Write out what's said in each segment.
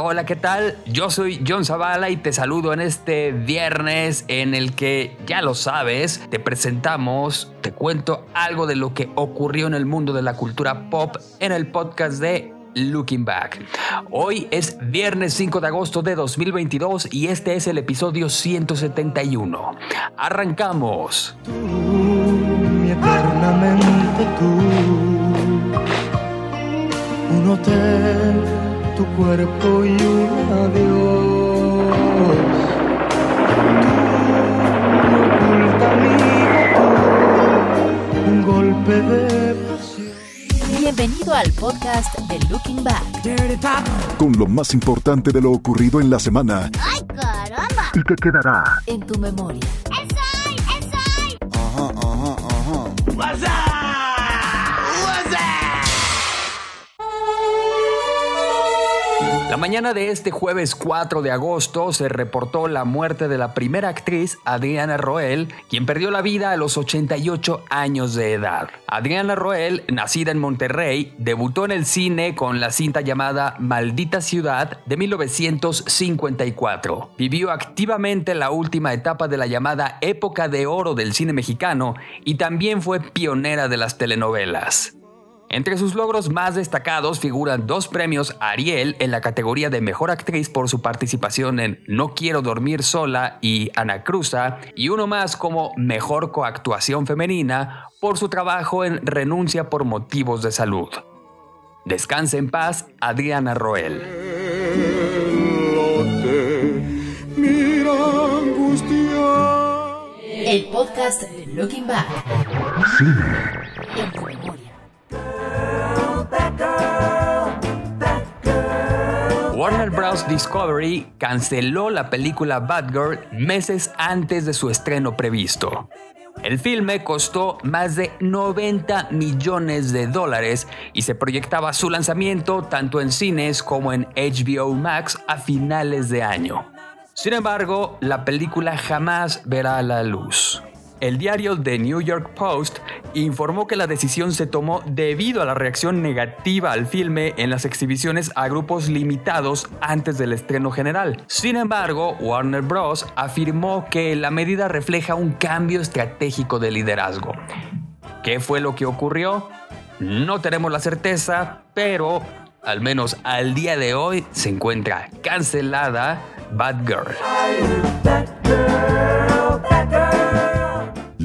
Hola, ¿qué tal? Yo soy John Zavala y te saludo en este viernes en el que, ya lo sabes, te presentamos, te cuento algo de lo que ocurrió en el mundo de la cultura pop en el podcast de Looking Back. Hoy es viernes 5 de agosto de 2022 y este es el episodio 171. Arrancamos. Tú, mi eternamente tú, un hotel tu cuerpo y un adiós. Tu oculta amigo, un golpe de pasión. Bienvenido al podcast de Looking Back. Con lo más importante de lo ocurrido en la semana ¡Ay, caramba! y que quedará En tu memoria. ¡Esoy! ¡Esoy! La mañana de este jueves 4 de agosto se reportó la muerte de la primera actriz Adriana Roel, quien perdió la vida a los 88 años de edad. Adriana Roel, nacida en Monterrey, debutó en el cine con la cinta llamada Maldita Ciudad de 1954. Vivió activamente la última etapa de la llamada época de oro del cine mexicano y también fue pionera de las telenovelas. Entre sus logros más destacados figuran dos premios Ariel en la categoría de Mejor Actriz por su participación en No Quiero Dormir Sola y Ana Cruza, y uno más como Mejor Coactuación Femenina por su trabajo en Renuncia por Motivos de Salud. Descanse en paz, Adriana Roel. El podcast de Looking Back. En Discovery canceló la película Batgirl meses antes de su estreno previsto. El filme costó más de 90 millones de dólares y se proyectaba su lanzamiento tanto en cines como en HBO Max a finales de año. Sin embargo, la película jamás verá la luz. El diario The New York Post informó que la decisión se tomó debido a la reacción negativa al filme en las exhibiciones a grupos limitados antes del estreno general. Sin embargo, Warner Bros. afirmó que la medida refleja un cambio estratégico de liderazgo. ¿Qué fue lo que ocurrió? No tenemos la certeza, pero al menos al día de hoy se encuentra cancelada Bad Girl.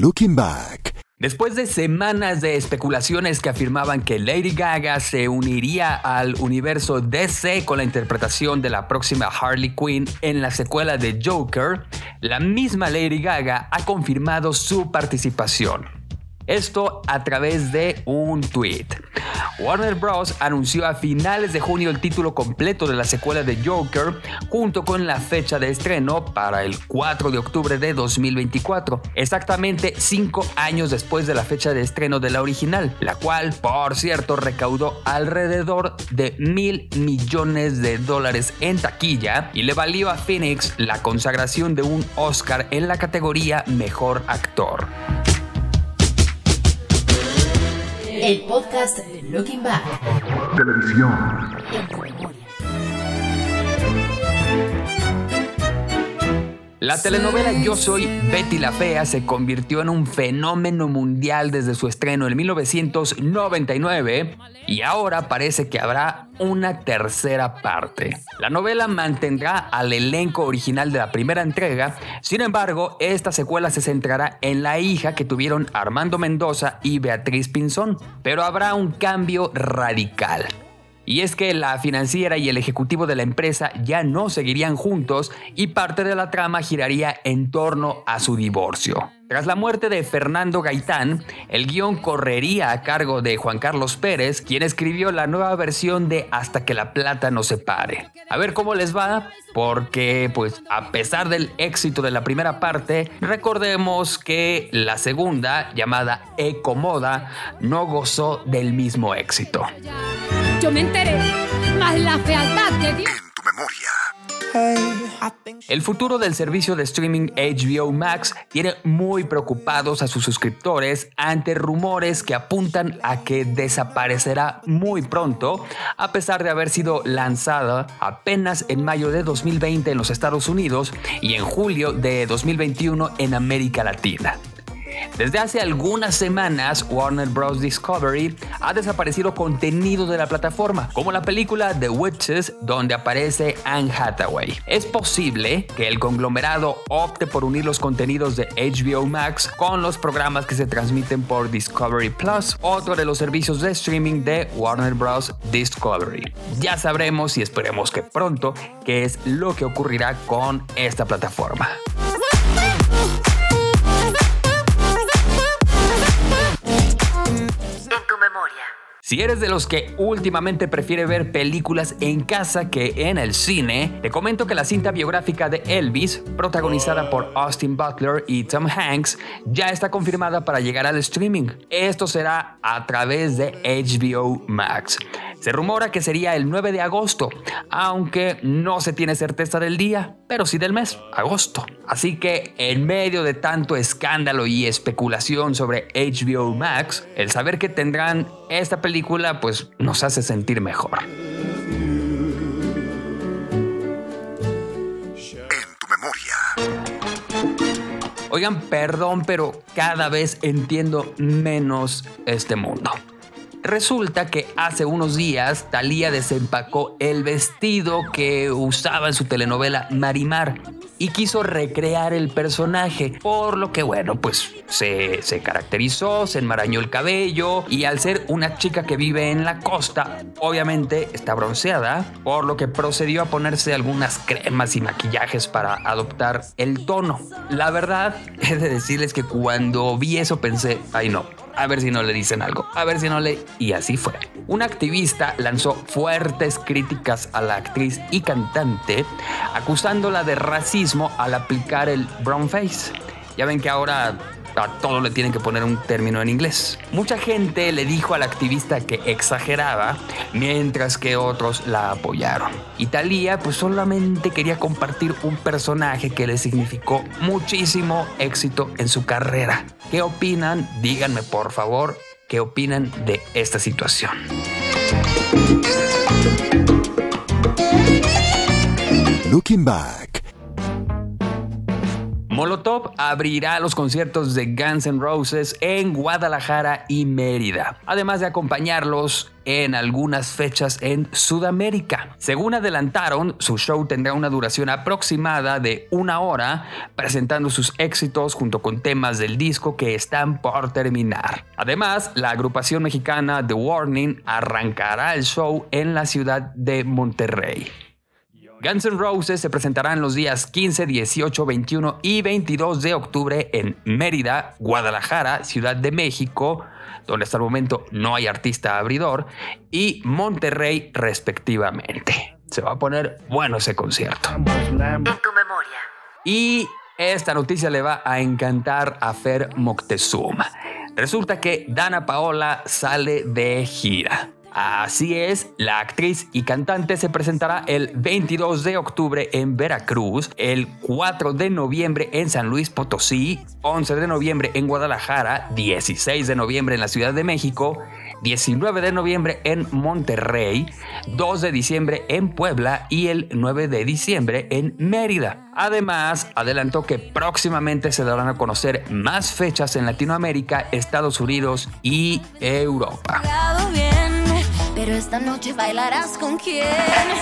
Looking Back. Después de semanas de especulaciones que afirmaban que Lady Gaga se uniría al universo DC con la interpretación de la próxima Harley Quinn en la secuela de Joker, la misma Lady Gaga ha confirmado su participación. Esto a través de un tweet. Warner Bros. anunció a finales de junio el título completo de la secuela de Joker junto con la fecha de estreno para el 4 de octubre de 2024, exactamente cinco años después de la fecha de estreno de la original, la cual, por cierto, recaudó alrededor de mil millones de dólares en taquilla y le valió a Phoenix la consagración de un Oscar en la categoría Mejor Actor. El podcast Looking Back. Televisión. En tu memoria. La telenovela Yo Soy Betty la Fea se convirtió en un fenómeno mundial desde su estreno en 1999 y ahora parece que habrá una tercera parte. La novela mantendrá al elenco original de la primera entrega, sin embargo, esta secuela se centrará en la hija que tuvieron Armando Mendoza y Beatriz Pinzón, pero habrá un cambio radical. Y es que la financiera y el ejecutivo de la empresa ya no seguirían juntos y parte de la trama giraría en torno a su divorcio. Tras la muerte de Fernando Gaitán, el guion correría a cargo de Juan Carlos Pérez, quien escribió la nueva versión de Hasta que la plata nos separe. A ver cómo les va, porque pues a pesar del éxito de la primera parte, recordemos que la segunda, llamada Ecomoda, no gozó del mismo éxito. Yo me enteré, más la fealdad de Dios. El futuro del servicio de streaming HBO Max tiene muy preocupados a sus suscriptores ante rumores que apuntan a que desaparecerá muy pronto, a pesar de haber sido lanzada apenas en mayo de 2020 en los Estados Unidos y en julio de 2021 en América Latina. Desde hace algunas semanas, Warner Bros. Discovery ha desaparecido contenido de la plataforma, como la película The Witches, donde aparece Anne Hathaway. Es posible que el conglomerado opte por unir los contenidos de HBO Max con los programas que se transmiten por Discovery Plus, otro de los servicios de streaming de Warner Bros. Discovery. Ya sabremos y esperemos que pronto qué es lo que ocurrirá con esta plataforma. Si eres de los que últimamente prefiere ver películas en casa que en el cine, te comento que la cinta biográfica de Elvis, protagonizada por Austin Butler y Tom Hanks, ya está confirmada para llegar al streaming. Esto será a través de HBO Max. Se rumora que sería el 9 de agosto, aunque no se tiene certeza del día, pero sí del mes, agosto. Así que en medio de tanto escándalo y especulación sobre HBO Max, el saber que tendrán esta película pues nos hace sentir mejor. Oigan, perdón, pero cada vez entiendo menos este mundo. Resulta que hace unos días Thalía desempacó el vestido que usaba en su telenovela Marimar y quiso recrear el personaje, por lo que bueno, pues se, se, caracterizó, se enmarañó el cabello y al ser una chica que vive en la costa, obviamente está bronceada, por lo que procedió a ponerse algunas cremas y maquillajes para adoptar el tono. La verdad es de decirles que cuando vi eso pensé, ay no, a ver si no le dicen algo, a ver si no le... Y así fue. Un activista lanzó fuertes críticas a la actriz y cantante, acusándola de racismo al aplicar el brown face. Ya ven que ahora a todo le tienen que poner un término en inglés. Mucha gente le dijo al activista que exageraba, mientras que otros la apoyaron. Italia pues solamente quería compartir un personaje que le significó muchísimo éxito en su carrera. ¿Qué opinan? Díganme por favor, ¿qué opinan de esta situación? Looking back. Molotov abrirá los conciertos de Guns N' Roses en Guadalajara y Mérida, además de acompañarlos en algunas fechas en Sudamérica. Según adelantaron, su show tendrá una duración aproximada de una hora, presentando sus éxitos junto con temas del disco que están por terminar. Además, la agrupación mexicana The Warning arrancará el show en la ciudad de Monterrey. Guns N' Roses se presentarán los días 15, 18, 21 y 22 de octubre en Mérida, Guadalajara, Ciudad de México, donde hasta el momento no hay artista abridor, y Monterrey respectivamente. Se va a poner bueno ese concierto. En tu memoria. Y esta noticia le va a encantar a Fer Moctezuma. Resulta que Dana Paola sale de gira. Así es, la actriz y cantante se presentará el 22 de octubre en Veracruz, el 4 de noviembre en San Luis Potosí, 11 de noviembre en Guadalajara, 16 de noviembre en la Ciudad de México, 19 de noviembre en Monterrey, 2 de diciembre en Puebla y el 9 de diciembre en Mérida. Además, adelantó que próximamente se darán a conocer más fechas en Latinoamérica, Estados Unidos y Europa. Pero esta noche bailarás con quién.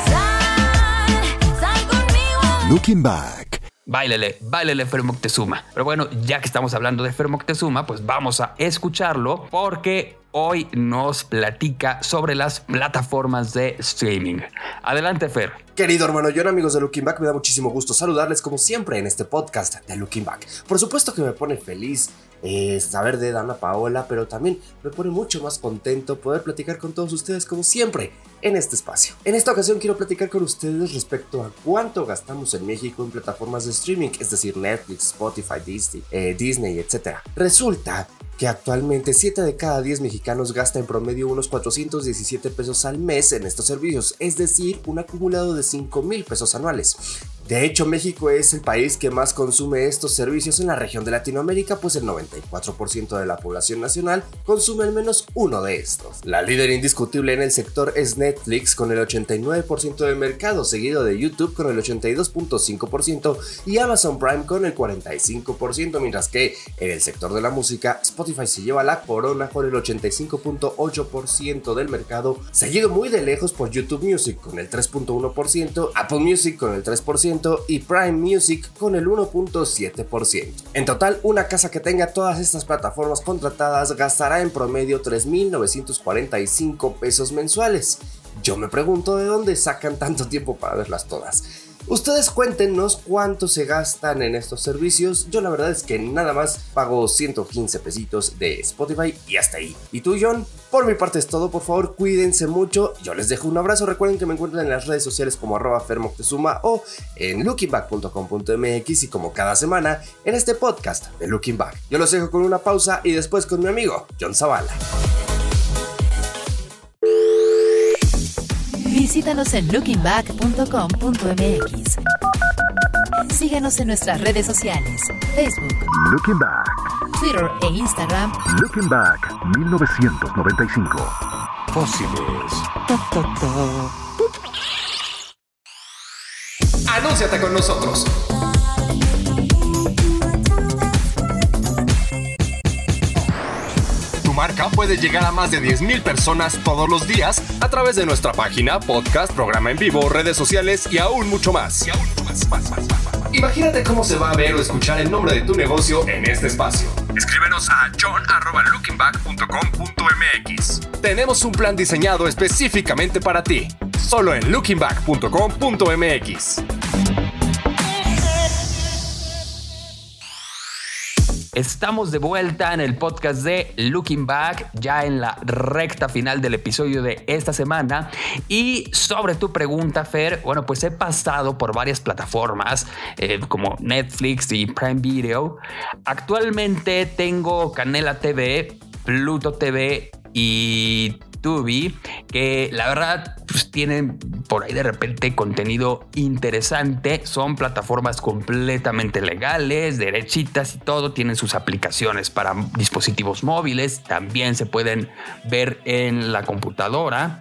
Sal, sal conmigo. Looking back. Báilele, báilele Fer Moctezuma. Pero bueno, ya que estamos hablando de Fer Moctezuma, pues vamos a escucharlo porque hoy nos platica sobre las plataformas de streaming. Adelante, Fer. Querido hermano John, amigos de Looking Back, me da muchísimo gusto saludarles como siempre en este podcast de Looking Back. Por supuesto que me pone feliz eh, saber de Dana Paola, pero también me pone mucho más contento poder platicar con todos ustedes como siempre en este espacio. En esta ocasión quiero platicar con ustedes respecto a cuánto gastamos en México en plataformas de streaming, es decir, Netflix, Spotify, Disney, eh, Disney etc. Resulta que actualmente 7 de cada 10 mexicanos gasta en promedio unos 417 pesos al mes en estos servicios, es decir, un acumulado de 5 mil pesos anuales. De hecho, México es el país que más consume estos servicios en la región de Latinoamérica, pues el 94% de la población nacional consume al menos uno de estos. La líder indiscutible en el sector es Netflix con el 89% del mercado, seguido de YouTube con el 82.5% y Amazon Prime con el 45%, mientras que en el sector de la música Spotify se lleva la corona con el 85.8% del mercado, seguido muy de lejos por YouTube Music con el 3.1%, Apple Music con el 3%, y Prime Music con el 1.7%. En total, una casa que tenga todas estas plataformas contratadas gastará en promedio 3.945 pesos mensuales. Yo me pregunto de dónde sacan tanto tiempo para verlas todas. Ustedes cuéntenos cuánto se gastan en estos servicios. Yo la verdad es que nada más pago 115 pesitos de Spotify y hasta ahí. ¿Y tú, John? Por mi parte es todo, por favor cuídense mucho. Yo les dejo un abrazo. Recuerden que me encuentran en las redes sociales como arroba fermoctezuma o en lookingback.com.mx y como cada semana en este podcast de Looking Back. Yo los dejo con una pausa y después con mi amigo John Zavala. Visítanos en lookingback.com.mx. Síguenos en nuestras redes sociales, Facebook, Looking Back, Twitter e Instagram Looking Back 1995. Fósiles. Anúnciate con nosotros. Puede llegar a más de 10.000 personas todos los días a través de nuestra página, podcast, programa en vivo, redes sociales y aún mucho más, más. Imagínate cómo se va a ver o escuchar el nombre de tu negocio en este espacio. Escríbenos a john.lookingback.com.mx. Tenemos un plan diseñado específicamente para ti. Solo en lookingback.com.mx. Estamos de vuelta en el podcast de Looking Back, ya en la recta final del episodio de esta semana. Y sobre tu pregunta, Fer, bueno, pues he pasado por varias plataformas eh, como Netflix y Prime Video. Actualmente tengo Canela TV, Pluto TV y Tubi, que la verdad pues, tienen por ahí de repente contenido interesante. Son plataformas completamente legales, derechitas y todo. Tienen sus aplicaciones para dispositivos móviles. También se pueden ver en la computadora.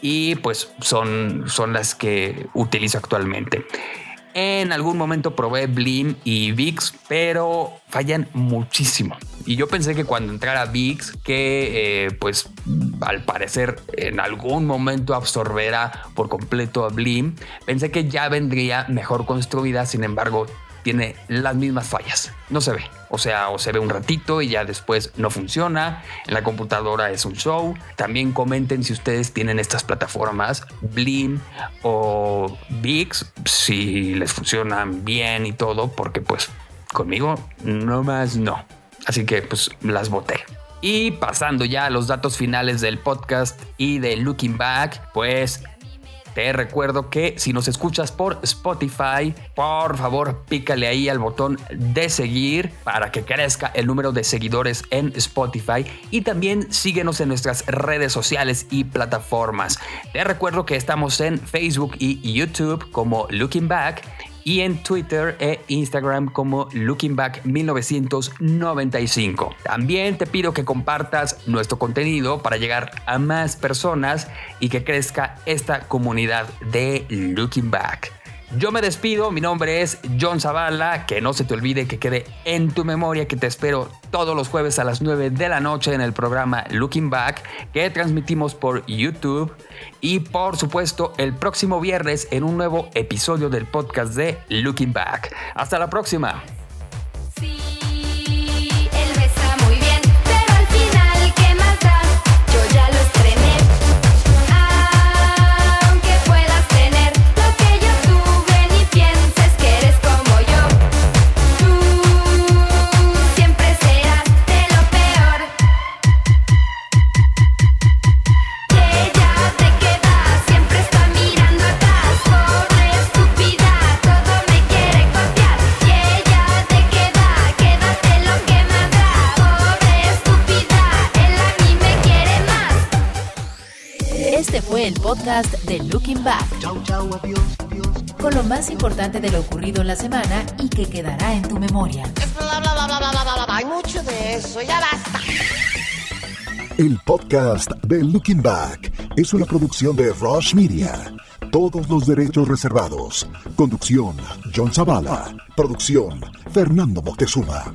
Y pues son, son las que utilizo actualmente. En algún momento probé Blim y VIX, pero fallan muchísimo. Y yo pensé que cuando entrara VIX, que eh, pues al parecer en algún momento absorberá por completo a Blim, pensé que ya vendría mejor construida, sin embargo tiene las mismas fallas. No se ve. O sea, o se ve un ratito y ya después no funciona. En la computadora es un show. También comenten si ustedes tienen estas plataformas, Blim o VIX, si les funcionan bien y todo, porque pues conmigo no más no. Así que pues las boté. Y pasando ya a los datos finales del podcast y de Looking Back, pues te recuerdo que si nos escuchas por Spotify, por favor pícale ahí al botón de seguir para que crezca el número de seguidores en Spotify y también síguenos en nuestras redes sociales y plataformas. Te recuerdo que estamos en Facebook y YouTube como Looking Back y en Twitter e Instagram como Looking Back 1995. También te pido que compartas nuestro contenido para llegar a más personas y que crezca esta comunidad de Looking Back. Yo me despido, mi nombre es John Zavala, que no se te olvide que quede en tu memoria que te espero todos los jueves a las 9 de la noche en el programa Looking Back que transmitimos por YouTube y por supuesto el próximo viernes en un nuevo episodio del podcast de Looking Back. Hasta la próxima. Importante de lo ocurrido en la semana y que quedará en tu memoria. Hay mucho de eso, ya basta. El podcast de Looking Back es una producción de Rush Media. Todos los derechos reservados. Conducción, John Zavala. Producción, Fernando Moctezuma.